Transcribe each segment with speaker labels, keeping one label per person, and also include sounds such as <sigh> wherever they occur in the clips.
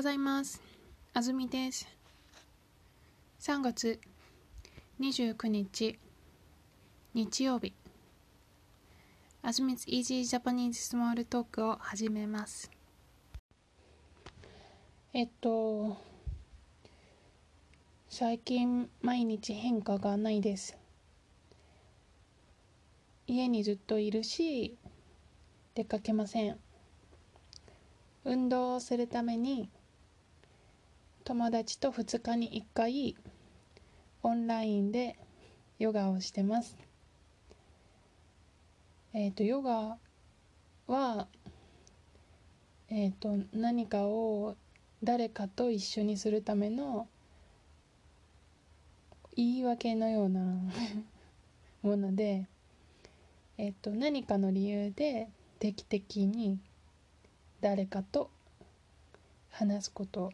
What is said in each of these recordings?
Speaker 1: ございます。あずみです。3月29日日曜日。あずみつ Easy Japanese Small Talk を始めます。えっと最近毎日変化がないです。家にずっといるし出かけません。運動をするために友達と2日に1回オンラインでヨガをしてます。えっ、ー、とヨガはえっ、ー、と何かを誰かと一緒にするための言い訳のような <laughs> もので、えっ、ー、と何かの理由で定期的に誰かと話すこと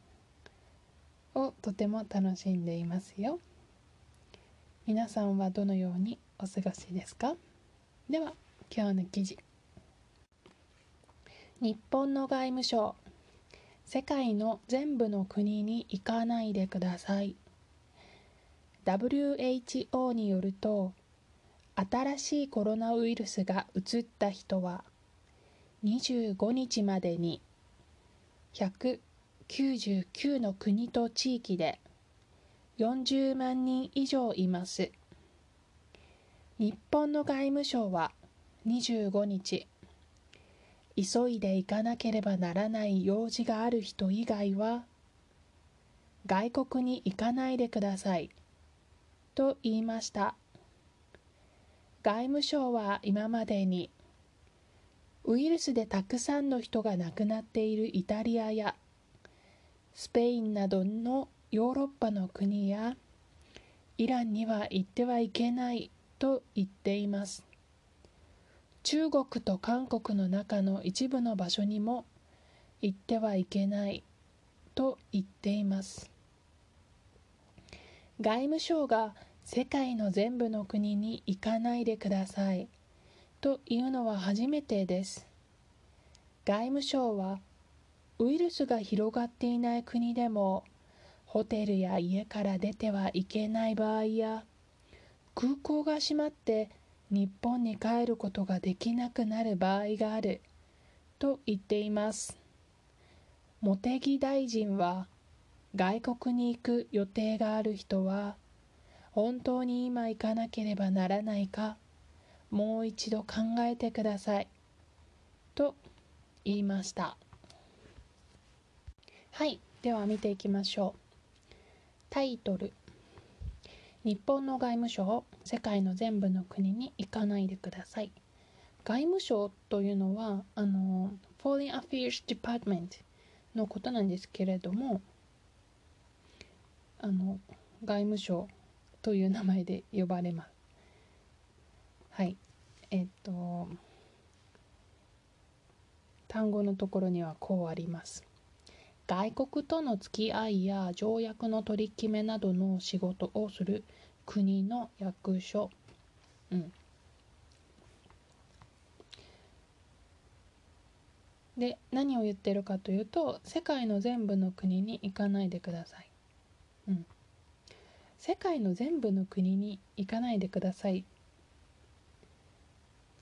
Speaker 1: をとても楽しんでいますよ。皆さんはどのようにお過ごしですか？では今日の記事。日本の外務省。世界の全部の国に行かないでください。WHO によると新しいコロナウイルスがうつった人は25日までに99の国と地域で40万人以上います。日本の外務省は25日急いで行かなければならない用事がある人以外は外国に行かないでください。と言いました。外務省は今までにウイルスでたくさんの人が亡くなっているイタリアやスペインなどのヨーロッパの国やイランには行ってはいけないと言っています中国と韓国の中の一部の場所にも行ってはいけないと言っています外務省が世界の全部の国に行かないでくださいというのは初めてです。外務省はウイルスが広がっていない国でもホテルや家から出てはいけない場合や空港が閉まって日本に帰ることができなくなる場合があると言っています。茂木大臣は外国に行く予定がある人は本当に今行かなければならないかもう一度考えてくださいと言いました。はい。では見ていきましょう。タイトル。日本の外務省世界の全部の国に行かないでください。外務省というのはあの Foreign Affairs Department のことなんですけれどもあの外務省という名前で呼ばれます。はい。えっと単語のところにはこうあります。外国との付き合いや条約の取り決めなどの仕事をする国の役所、うん、で何を言ってるかというと世界の全部の国に行かないでください、うん、世界の全部の国に行かないでください。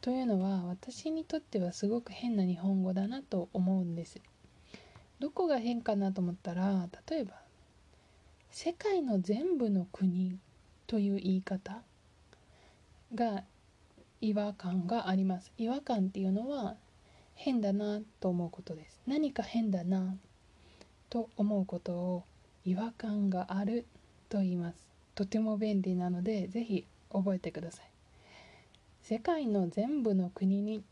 Speaker 1: というのは私にとってはすごく変な日本語だなと思うんです。どこが変かなと思ったら例えば世界の全部の国という言い方が違和感があります。違和感っていうのは変だなと思うことです。何か変だなと思うことを違和感があると言います。とても便利なのでぜひ覚えてください。世界の全部の国にっ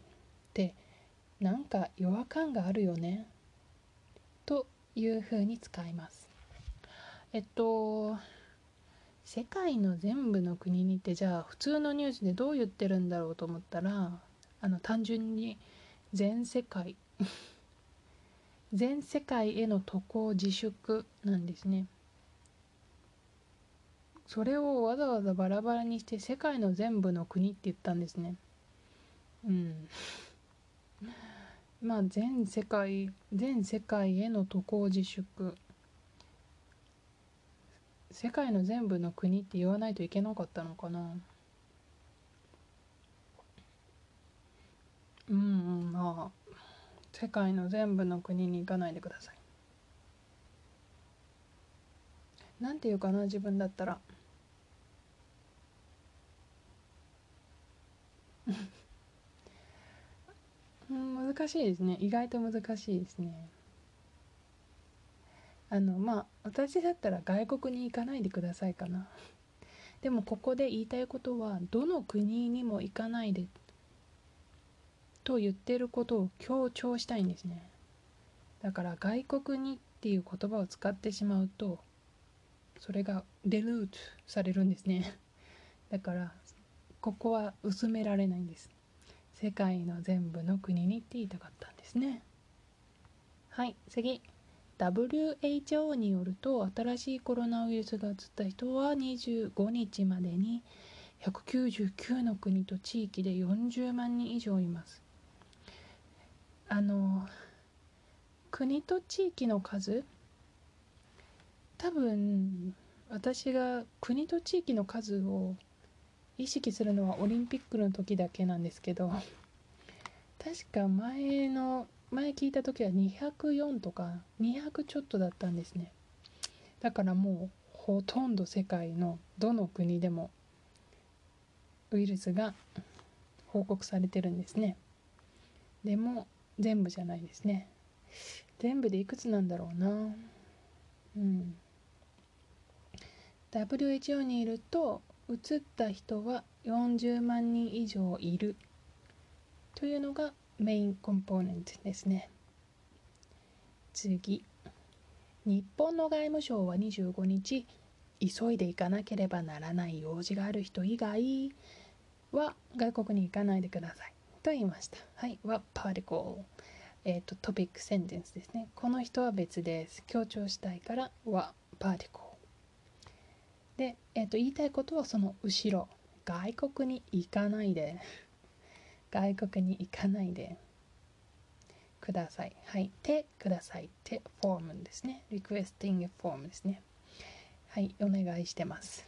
Speaker 1: てなんか違和感があるよね。というふうに使います。えっと世界の全部の国にってじゃあ普通のニュースでどう言ってるんだろうと思ったらあの単純に全世界 <laughs> 全世界への渡航自粛なんですね。それをわざわざバラバラにして世界の全部の国って言ったんですね。うん。まあ全世界全世界への渡航自粛。世界の全部の国って言わないといけなかったのかな。うんうんまあ世界の全部の国に行かないでください。なんていうかな自分だったらうん難しいですね。意外と難しいですね。あのまあ私だったら外国に行かないでくださいかな。でもここで言いたいことはどの国にも行かないでと言ってることを強調したいんですね。だから外国にっていう言葉を使ってしまうとそれがデルートされるんですね。だからここは薄められないんです。世界の全部の国にって言いたかったんですね。はい次。WHO によると新しいコロナウイルスが移った人は25日までに199の国と地域で40万人以上います。あの国と地域の数多分私が国と地域の数を意識するのはオリンピックの時だけなんですけど確か前の前聞いた時は204とか200ちょっとだったんですね。だからもうほとんど世界のどの国でもウイルスが報告されてるんですね。でも全部じゃないですね。全部でいくつなんだろうな。うん。WHO にいると移った人は40万人以上いる。というのがメインコンポーネントですね。次。日本の外務省は25日急いで行かなければならない用事がある人以外は外国に行かないでください。と言いました。はい。はパーティコルえっ、ー、とトピックセンテンスですね。この人は別です。強調したいからはパーティコルで、えーと言いたいことはその後ろ外国に行かないで外国に行かないでください。はい。手ください。手フォームですね。リクエスティングフォームですね。はい。お願いしてます。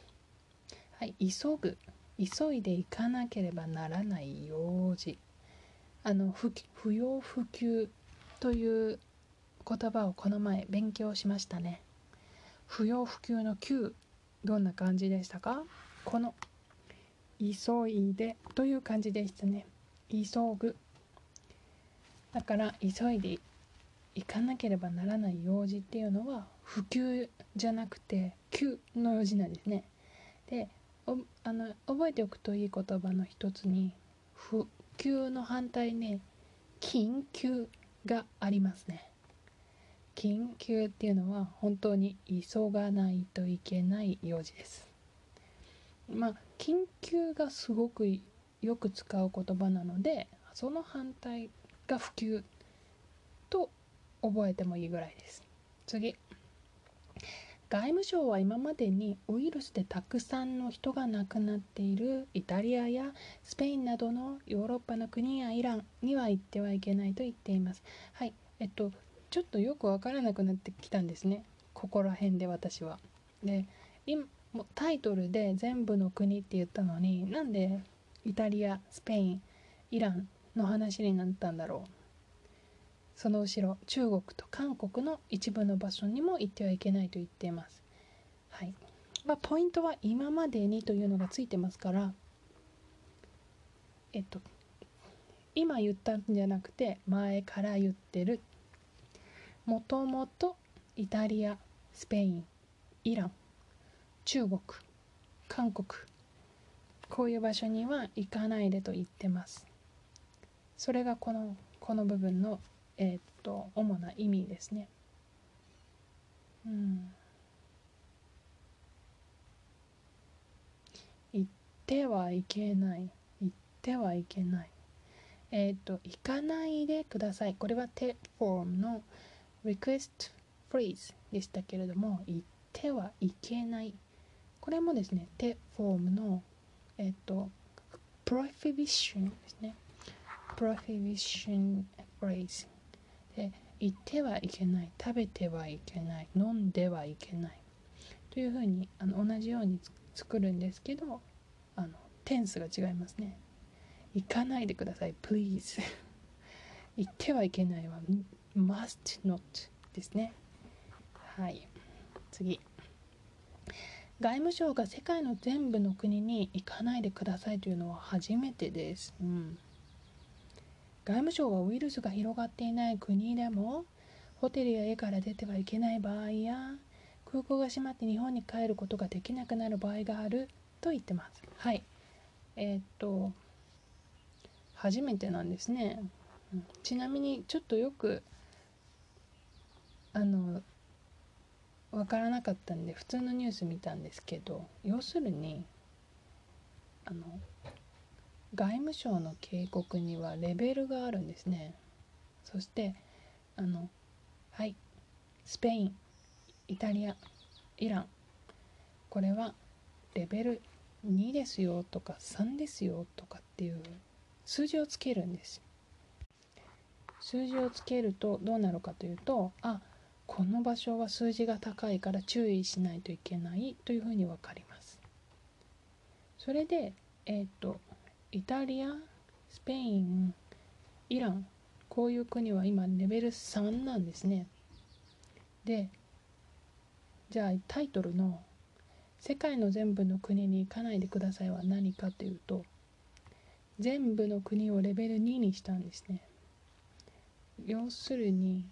Speaker 1: はい。急ぐ。急いで行かなければならない用事。あの不不要不急という言葉をこの前勉強しましたね。不要不急の急どんな感じでしたか？この急いでという感じでしたね。急ぐ。だから急いで行かなければならない用事っていうのは普及じゃなくて急の用事なんですね。であの覚えておくといい言葉の一つに不急の反対ね緊急がありますね。緊急っていうのは本当に急がないといけない用事です。まあ緊急がすごくよく使う言葉なのでその反対が普及と覚えてもいいぐらいです。次。外務省は今までにウイルスでたくさんの人が亡くなっているイタリアやスペインなどのヨーロッパの国やイランには行ってはいけないと言っています。はい。えっとちょっとよくわからなくなってきたんですね。ここら辺で私は。で今タイトルで全部の国って言ったのになんでイタリアスペインイランの話になったんだろう。その後ろ中国と韓国の一部の場所にも行ってはいけないと言っています。はい。まあ、ポイントは今までにというのがついてますからえっと今言ったんじゃなくて前から言ってるもともとイタリアスペインイラン中国韓国。こういう場所には行かないでと言ってます。それがこのこの部分のえー、っと主な意味ですね。うん。行ってはいけない。行ってはいけない。えー、っと行かないでください。これはテフォームの request phrase でしたけれども行ってはいけない。これもですねテフォームのえっと、prohibition ですね。prohibition phrase で行ってはいけない食べてはいけない飲んではいけない。というふうにあの同じように作るんですけどあのテンスが違いますね。行かないでください please <laughs> 行ってはいけないは must not ですね。はい。次。外務省が世界の全部の国に行かないでくださいというのは初めてです、うん、外務省はウイルスが広がっていない国でもホテルや家から出てはいけない場合や空港が閉まって日本に帰ることができなくなる場合があると言ってます。はい。えー、っと初めてなんですね、うん、ちなみにちょっとよくあの分からなかったんで普通のニュース見たんですけど要するにあの外務省の警告にはレベルがあるんですね。そしてあのはいスペインイタリアイランこれはレベル2ですよとか3ですよとかっていう数字をつけるんです。数字をつけるとどうなるかというとあこの場所は数字が高いから注意しないといけないというふうに分かります。それでえっ、ー、とイタリアスペインイランこういう国は今レベル3なんですね。でじゃあタイトルの「世界の全部の国に行かないでください」は何かというと全部の国をレベル2にしたんですね。要するに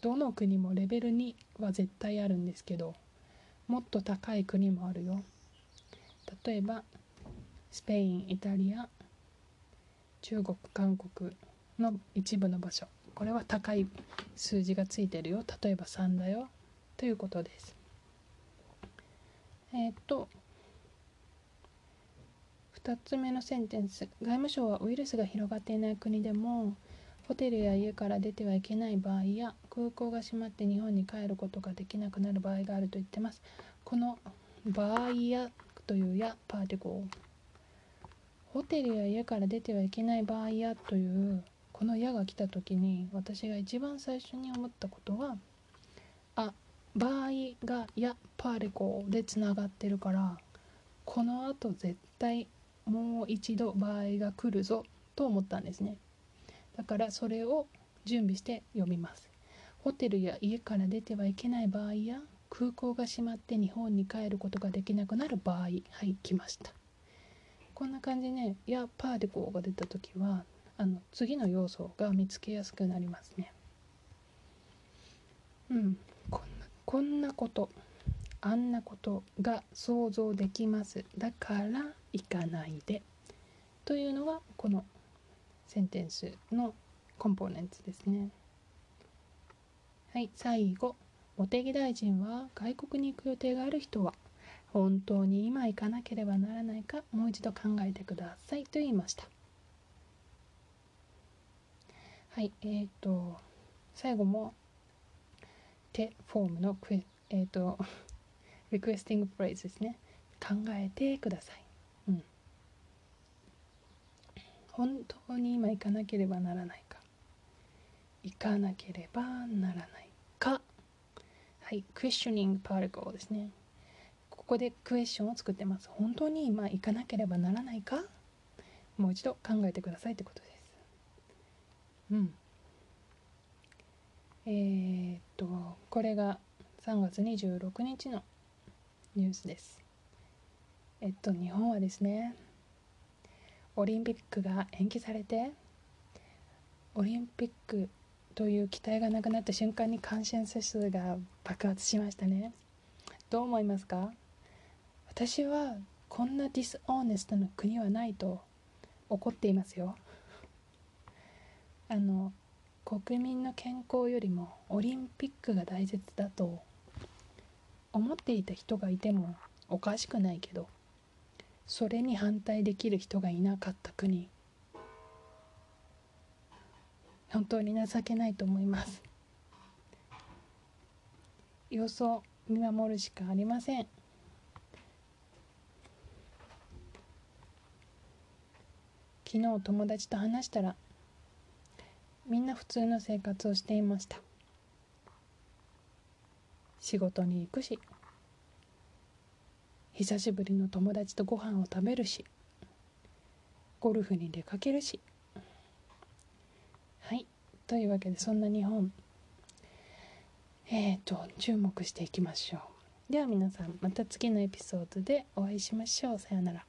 Speaker 1: どの国もレベル2は絶対あるんですけどもっと高い国もあるよ。例えばスペインイタリア中国韓国の一部の場所。これは高い数字がついてるよ。例えば3だよ。ということです。えっ、と2つ目のセンテンス。外務省はウイルスが広がっていない国でもホテルや家から出てはいけない場合や空港が閉まって日本に帰ることができなくなる場合があると言ってます。この場合やというやパーティコホテルや家から出てはいけない場合やというこの矢が来た時に私が一番最初に思ったことはあ場合がやパーレコでつながってるからこのあと絶対もう一度場合が来るぞと思ったんですね。だからそれを準備して読みます。ホテルや家から出てはいけない場合や空港が閉まって日本に帰ることができなくなる場合はい来ました。こんな感じね「やパーデコー」が出た時はあの次の要素が見つけやすくなりますね。うん。こんなこんなこと。あんなことが想像できます。だから行かないで。というのがこのセンテンスのコンポーネンツですね。はい最後茂木大臣は外国に行く予定がある人は本当に今行かなければならないかもう一度考えてくださいと言いました。はいえーと最後も手フォームのクエえっ、ー、とリクエスティングプレイズですね。考えてください。本当に今行かなければならないか。行かなければならないか。はいクエスチョニングパーティクルですね。ここでクエスチョンを作ってます。本当に今行かなければならないか？もう一度考えてくださいってことです。うん。えー、っとこれが3月26日のニュースです。えっと日本はですねオリンピックが延期されてオリンピックという期待がなくなった瞬間に感染者数が爆発しましたね。どう思いますか？私はこんなディスオーネストな国はないと怒っていますよ。あの国民の健康よりもオリンピックが大切だと思っていた人がいてもおかしくないけどそれに反対できる人がいなかった国。本当に情けないと思います。様子を見守るしかありません。昨日友達と話したらみんな普通の生活をしていました。仕事に行くし。久しぶりの友達とご飯を食べるしゴルフに出かけるし。はい。というわけでそんな日本。えっ、ー、と注目していきましょう。では皆さんまた次のエピソードでお会いしましょう。さようなら。